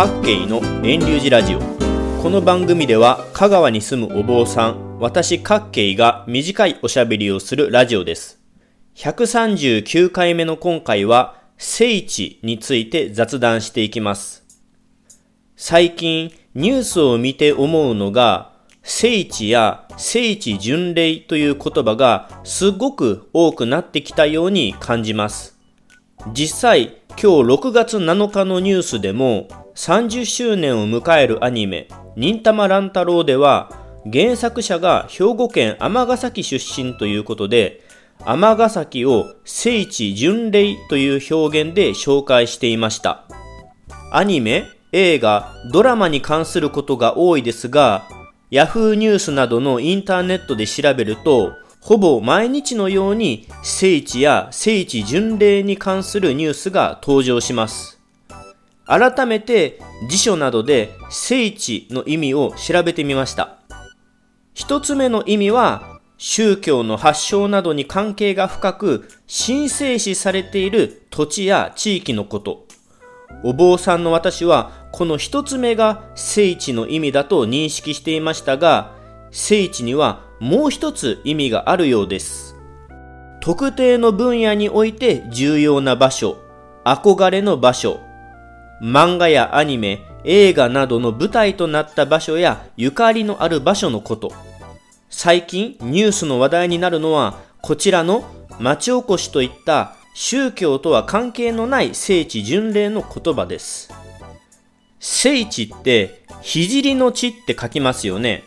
各慶の遠流寺ラジオ。この番組では香川に住むお坊さん私各慶が短いおしゃべりをするラジオです。139回目の今回は聖地について雑談していきます。最近ニュースを見て思うのが聖地や聖地巡礼という言葉がすごく多くなってきたように感じます。実際今日6月7日のニュースでも30周年を迎えるアニメ忍たま乱太郎では原作者が兵庫県尼崎出身ということで尼崎を聖地巡礼という表現で紹介していましたアニメ、映画、ドラマに関することが多いですが Yahoo ニュースなどのインターネットで調べるとほぼ毎日のように聖地や聖地巡礼に関するニュースが登場します。改めて辞書などで聖地の意味を調べてみました。一つ目の意味は宗教の発祥などに関係が深く神聖視されている土地や地域のこと。お坊さんの私はこの一つ目が聖地の意味だと認識していましたが、聖地にはもう一つ意味があるようです。特定の分野において重要な場所、憧れの場所、漫画やアニメ、映画などの舞台となった場所やゆかりのある場所のこと。最近ニュースの話題になるのはこちらの町おこしといった宗教とは関係のない聖地巡礼の言葉です。聖地って聖の地って書きますよね。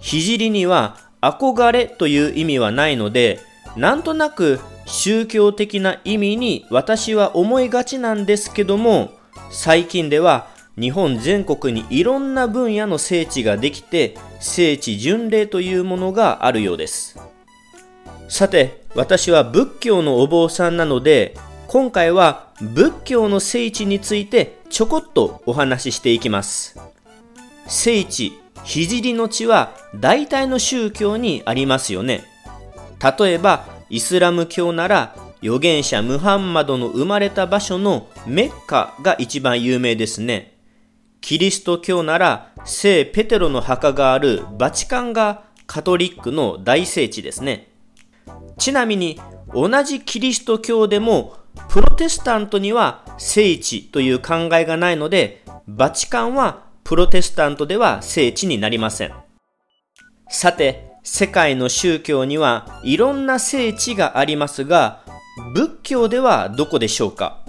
聖には憧れという意味はないので、なんとなく宗教的な意味に私は思いがちなんですけども、最近では日本全国にいろんな分野の聖地ができて、聖地巡礼というものがあるようです。さて、私は仏教のお坊さんなので、今回は仏教の聖地についてちょこっとお話ししていきます。聖地聖の地は大体の宗教にありますよね。例えば、イスラム教なら預言者ムハンマドの生まれた場所のメッカが一番有名ですね。キリスト教なら聖ペテロの墓があるバチカンがカトリックの大聖地ですね。ちなみに同じキリスト教でもプロテスタントには聖地という考えがないのでバチカンはプロテスタントでは聖地になりません。さて、世界の宗教にはいろんな聖地がありますが、仏教ではどこでしょうか？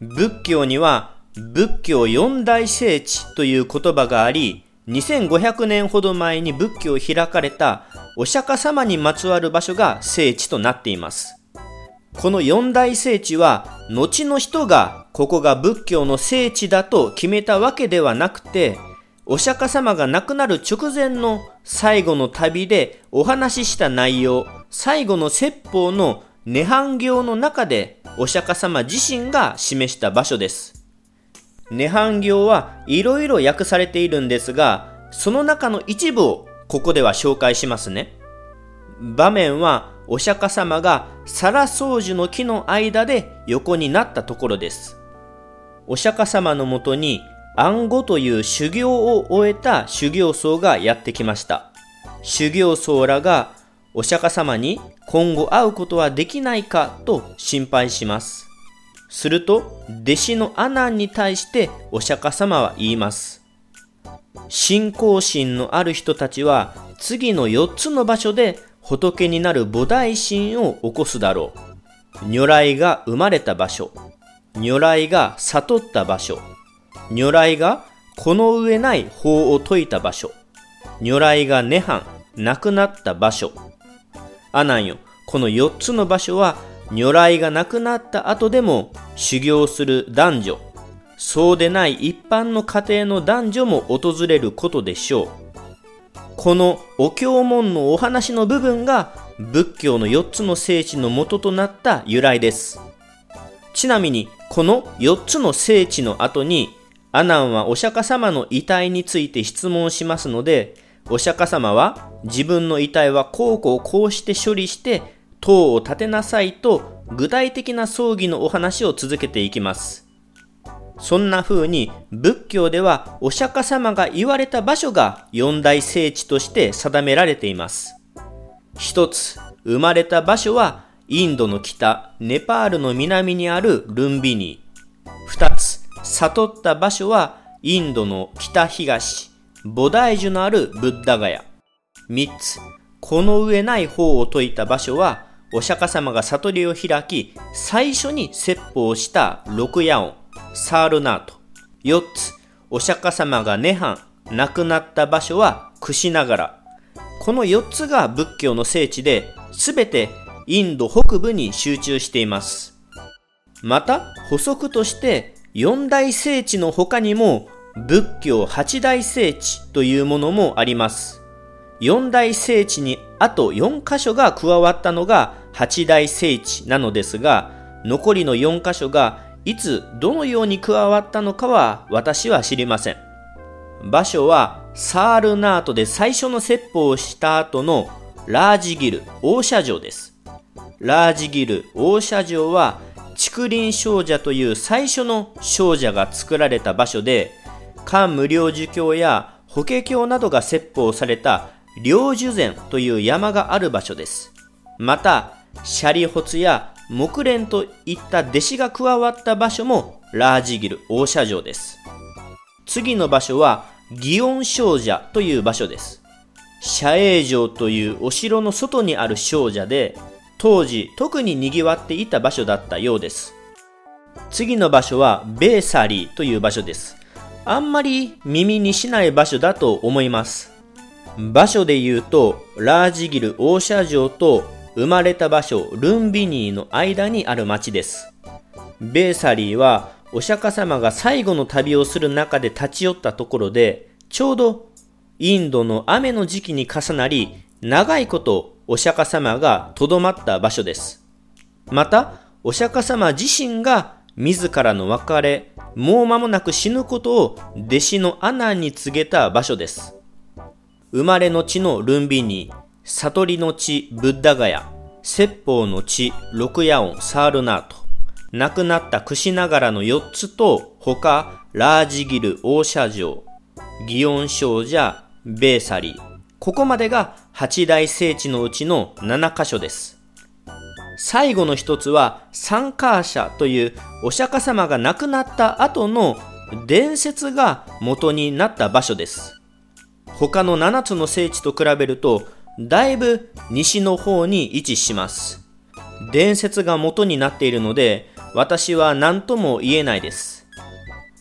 仏教には仏教四大聖地という言葉があり、2500年ほど前に仏教を開かれたお釈迦様にまつわる場所が聖地となっています。この四大聖地は、後の人がここが仏教の聖地だと決めたわけではなくて、お釈迦様が亡くなる直前の最後の旅でお話しした内容、最後の説法の涅槃行の中でお釈迦様自身が示した場所です。涅槃行はいろいろ訳されているんですが、その中の一部をここでは紹介しますね。場面はお釈迦様が皿掃除の木の間で横になったところです。お釈迦様のもとに暗号という修行を終えた修行僧がやってきました。修行僧らがお釈迦様に今後会うことはできないかと心配します。すると弟子の阿南に対してお釈迦様は言います。信仰心のある人たちは次の4つの場所で仏になる菩提心を起こすだろう。如来が生まれた場所。如来が悟った場所。如来がこの上ない法を説いた場所。如来が涅槃、亡くなった場所。阿南よ、この4つの場所は如来が亡くなった後でも修行する男女、そうでない一般の家庭の男女も訪れることでしょう。このお経文のお話の部分が仏教の4つの聖地の元となった由来です。ちなみにこの4つの聖地の後に阿南はお釈迦様の遺体について質問しますのでお釈迦様は自分の遺体はこうこうこうして処理して塔を建てなさいと具体的な葬儀のお話を続けていきます。そんな風に仏教ではお釈迦様が言われた場所が四大聖地として定められています。一つ、生まれた場所はインドの北、ネパールの南にあるルンビニ。二つ、悟った場所はインドの北東、菩提樹のあるブッダガヤ。三つ、この上ない方を解いた場所はお釈迦様が悟りを開き、最初に説法した六夜音、サールナート。四つ、お釈迦様が涅槃、亡くなった場所はクシナガラ。この4つが仏教の聖地で、すべてインド北部に集中しています。また、補足として四大聖地の他にも仏教八大聖地というものもあります。四大聖地にあと4箇所が加わったのが八大聖地なのですが、残りの4箇所がいつどのように加わったのかは私は知りません。場所はサールナートで最初の説法をした後のラージギル大社城です。ラージギル大社城は竹林少女という最初の少女が作られた場所で、漢無量寿経や法華経などが説法された領寿山という山がある場所です。また、シャリホツや木蓮といった弟子が加わった場所もラージギル大社城です。次の場所は祇園少女という場所です。社営城というお城の外にある少女で、当時特に賑わっていた場所だったようです。次の場所はベーサリーという場所です。あんまり耳にしない場所だと思います。場所で言うと、ラージギル大社城と生まれた場所ルンビニーの間にある町です。ベーサリーはお釈迦様が最後の旅をする中で立ち寄ったところで、ちょうどインドの雨の時期に重なり、長いことお釈迦様がとどまった場所です。また、お釈迦様自身が自らの別れ、もう間もなく死ぬことを弟子のアナンに告げた場所です。生まれの地のルンビニ、悟りの地ブッダガヤ、説法の地六夜音サールナート、亡くなったクシナガラの4つと他ラージギル大社城、祇園少女、ベーサリー。ここまでが八大聖地のうちの7箇所です。最後の一つはサンカーシャというお釈迦様が亡くなった後の伝説が元になった場所です。他の7つの聖地と比べるとだいぶ西の方に位置します。伝説が元になっているので私は何とも言えないです。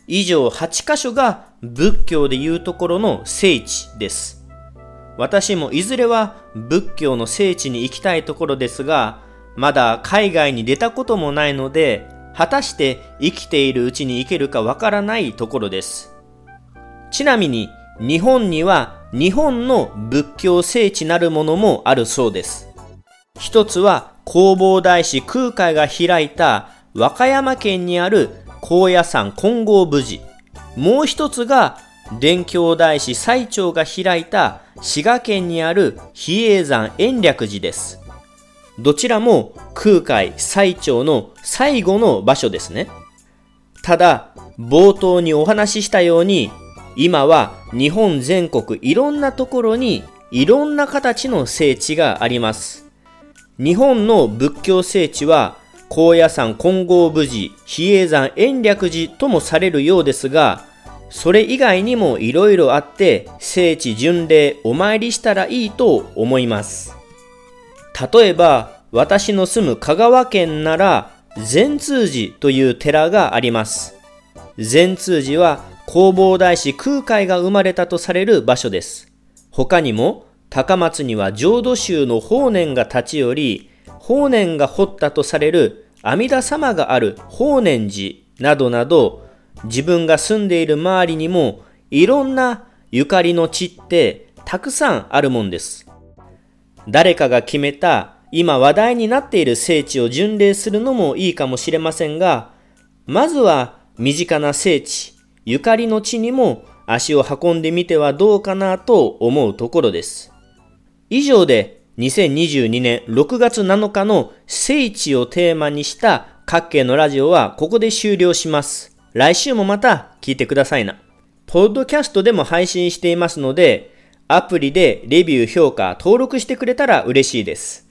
以上8箇所が仏教でいうところの聖地です。私もいずれは仏教の聖地に行きたいところですが、まだ海外に出たこともないので、果たして生きているうちに行けるかわからないところです。ちなみに、日本には日本の仏教聖地なるものもあるそうです。一つは弘法大師空海が開いた和歌山県にある高野山金剛無寺。もう一つが、伝教大師最長が開いた滋賀県にある比叡山延暦寺です。どちらも空海最長の最後の場所ですね。ただ、冒頭にお話ししたように、今は日本全国いろんなところにいろんな形の聖地があります。日本の仏教聖地は高野山金剛無寺、比叡山延暦寺ともされるようですが、それ以外にも色々あって、聖地巡礼お参りしたらいいと思います。例えば、私の住む香川県なら、善通寺という寺があります。善通寺は弘法大師空海が生まれたとされる場所です。他にも、高松には浄土宗の法然が立ち寄り、法然が掘ったとされる阿弥陀様がある法然寺などなど、自分が住んでいる周りにもいろんなゆかりの地ってたくさんあるもんです。誰かが決めた今話題になっている聖地を巡礼するのもいいかもしれませんが、まずは身近な聖地、ゆかりの地にも足を運んでみてはどうかなと思うところです。以上で2022年6月7日の聖地をテーマにした各系のラジオはここで終了します。来週もまた聞いてくださいな。ポッドキャストでも配信していますので、アプリでレビュー、評価、登録してくれたら嬉しいです。